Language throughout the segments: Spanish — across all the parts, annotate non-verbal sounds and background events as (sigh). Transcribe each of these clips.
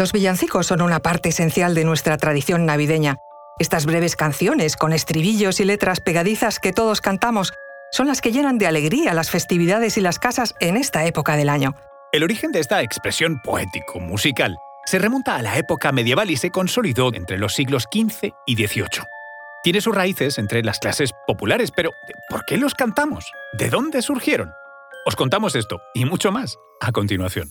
Los villancicos son una parte esencial de nuestra tradición navideña. Estas breves canciones, con estribillos y letras pegadizas que todos cantamos, son las que llenan de alegría las festividades y las casas en esta época del año. El origen de esta expresión poético-musical se remonta a la época medieval y se consolidó entre los siglos XV y XVIII. Tiene sus raíces entre las clases populares, pero ¿por qué los cantamos? ¿De dónde surgieron? Os contamos esto y mucho más a continuación.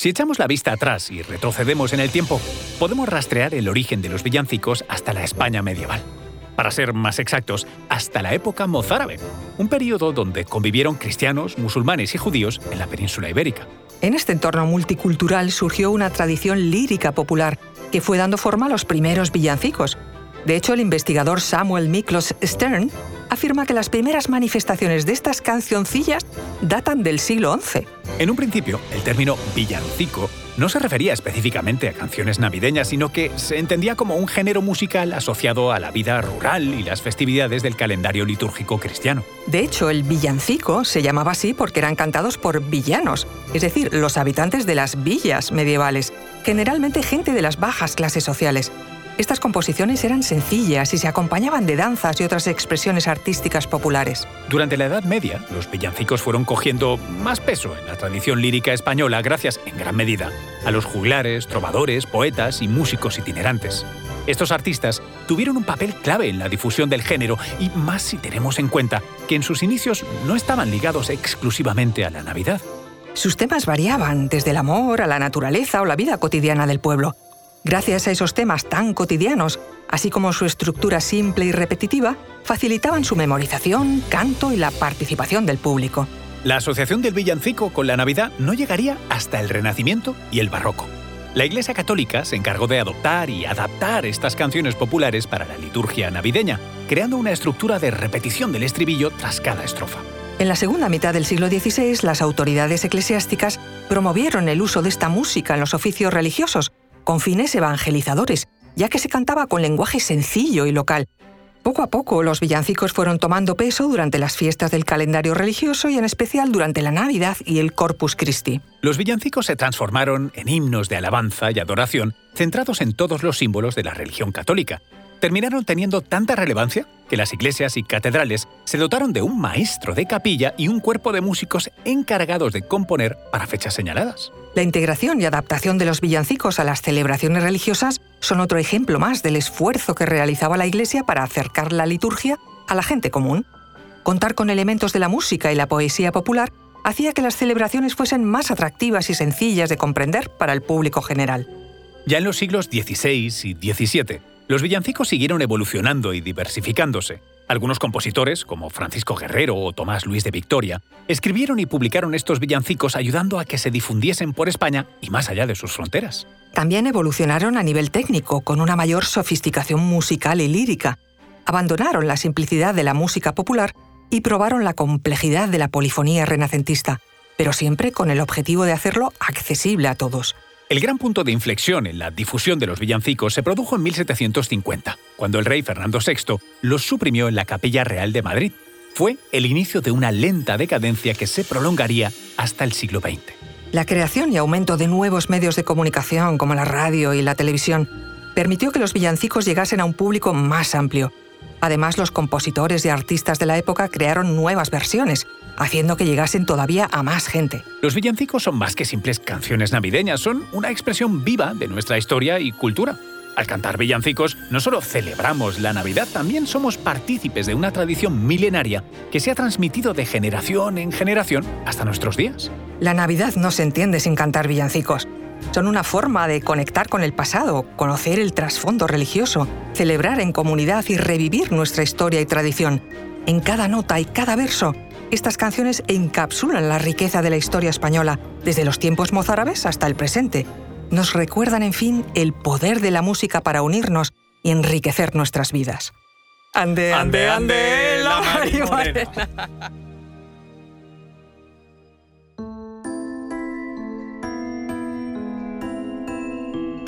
Si echamos la vista atrás y retrocedemos en el tiempo, podemos rastrear el origen de los villancicos hasta la España medieval. Para ser más exactos, hasta la época mozárabe, un periodo donde convivieron cristianos, musulmanes y judíos en la península ibérica. En este entorno multicultural surgió una tradición lírica popular que fue dando forma a los primeros villancicos. De hecho, el investigador Samuel Miklos Stern afirma que las primeras manifestaciones de estas cancioncillas datan del siglo XI. En un principio, el término villancico no se refería específicamente a canciones navideñas, sino que se entendía como un género musical asociado a la vida rural y las festividades del calendario litúrgico cristiano. De hecho, el villancico se llamaba así porque eran cantados por villanos, es decir, los habitantes de las villas medievales, generalmente gente de las bajas clases sociales. Estas composiciones eran sencillas y se acompañaban de danzas y otras expresiones artísticas populares. Durante la Edad Media, los villancicos fueron cogiendo más peso en la tradición lírica española gracias, en gran medida, a los juglares, trovadores, poetas y músicos itinerantes. Estos artistas tuvieron un papel clave en la difusión del género y más si tenemos en cuenta que en sus inicios no estaban ligados exclusivamente a la Navidad. Sus temas variaban desde el amor a la naturaleza o la vida cotidiana del pueblo. Gracias a esos temas tan cotidianos, así como su estructura simple y repetitiva, facilitaban su memorización, canto y la participación del público. La asociación del villancico con la Navidad no llegaría hasta el Renacimiento y el Barroco. La Iglesia Católica se encargó de adoptar y adaptar estas canciones populares para la liturgia navideña, creando una estructura de repetición del estribillo tras cada estrofa. En la segunda mitad del siglo XVI, las autoridades eclesiásticas promovieron el uso de esta música en los oficios religiosos, con fines evangelizadores, ya que se cantaba con lenguaje sencillo y local. Poco a poco los villancicos fueron tomando peso durante las fiestas del calendario religioso y en especial durante la Navidad y el Corpus Christi. Los villancicos se transformaron en himnos de alabanza y adoración centrados en todos los símbolos de la religión católica, terminaron teniendo tanta relevancia que las iglesias y catedrales se dotaron de un maestro de capilla y un cuerpo de músicos encargados de componer para fechas señaladas. La integración y adaptación de los villancicos a las celebraciones religiosas son otro ejemplo más del esfuerzo que realizaba la Iglesia para acercar la liturgia a la gente común. Contar con elementos de la música y la poesía popular hacía que las celebraciones fuesen más atractivas y sencillas de comprender para el público general. Ya en los siglos XVI y XVII, los villancicos siguieron evolucionando y diversificándose. Algunos compositores, como Francisco Guerrero o Tomás Luis de Victoria, escribieron y publicaron estos villancicos ayudando a que se difundiesen por España y más allá de sus fronteras. También evolucionaron a nivel técnico, con una mayor sofisticación musical y lírica. Abandonaron la simplicidad de la música popular y probaron la complejidad de la polifonía renacentista, pero siempre con el objetivo de hacerlo accesible a todos. El gran punto de inflexión en la difusión de los villancicos se produjo en 1750, cuando el rey Fernando VI los suprimió en la Capilla Real de Madrid. Fue el inicio de una lenta decadencia que se prolongaría hasta el siglo XX. La creación y aumento de nuevos medios de comunicación como la radio y la televisión permitió que los villancicos llegasen a un público más amplio. Además, los compositores y artistas de la época crearon nuevas versiones, haciendo que llegasen todavía a más gente. Los villancicos son más que simples canciones navideñas, son una expresión viva de nuestra historia y cultura. Al cantar villancicos, no solo celebramos la Navidad, también somos partícipes de una tradición milenaria que se ha transmitido de generación en generación hasta nuestros días. La Navidad no se entiende sin cantar villancicos. Son una forma de conectar con el pasado, conocer el trasfondo religioso, celebrar en comunidad y revivir nuestra historia y tradición En cada nota y cada verso, estas canciones encapsulan la riqueza de la historia española, desde los tiempos mozárabes hasta el presente. Nos recuerdan, en fin, el poder de la música para unirnos y enriquecer nuestras vidas. Ande, ande, ande, la (laughs)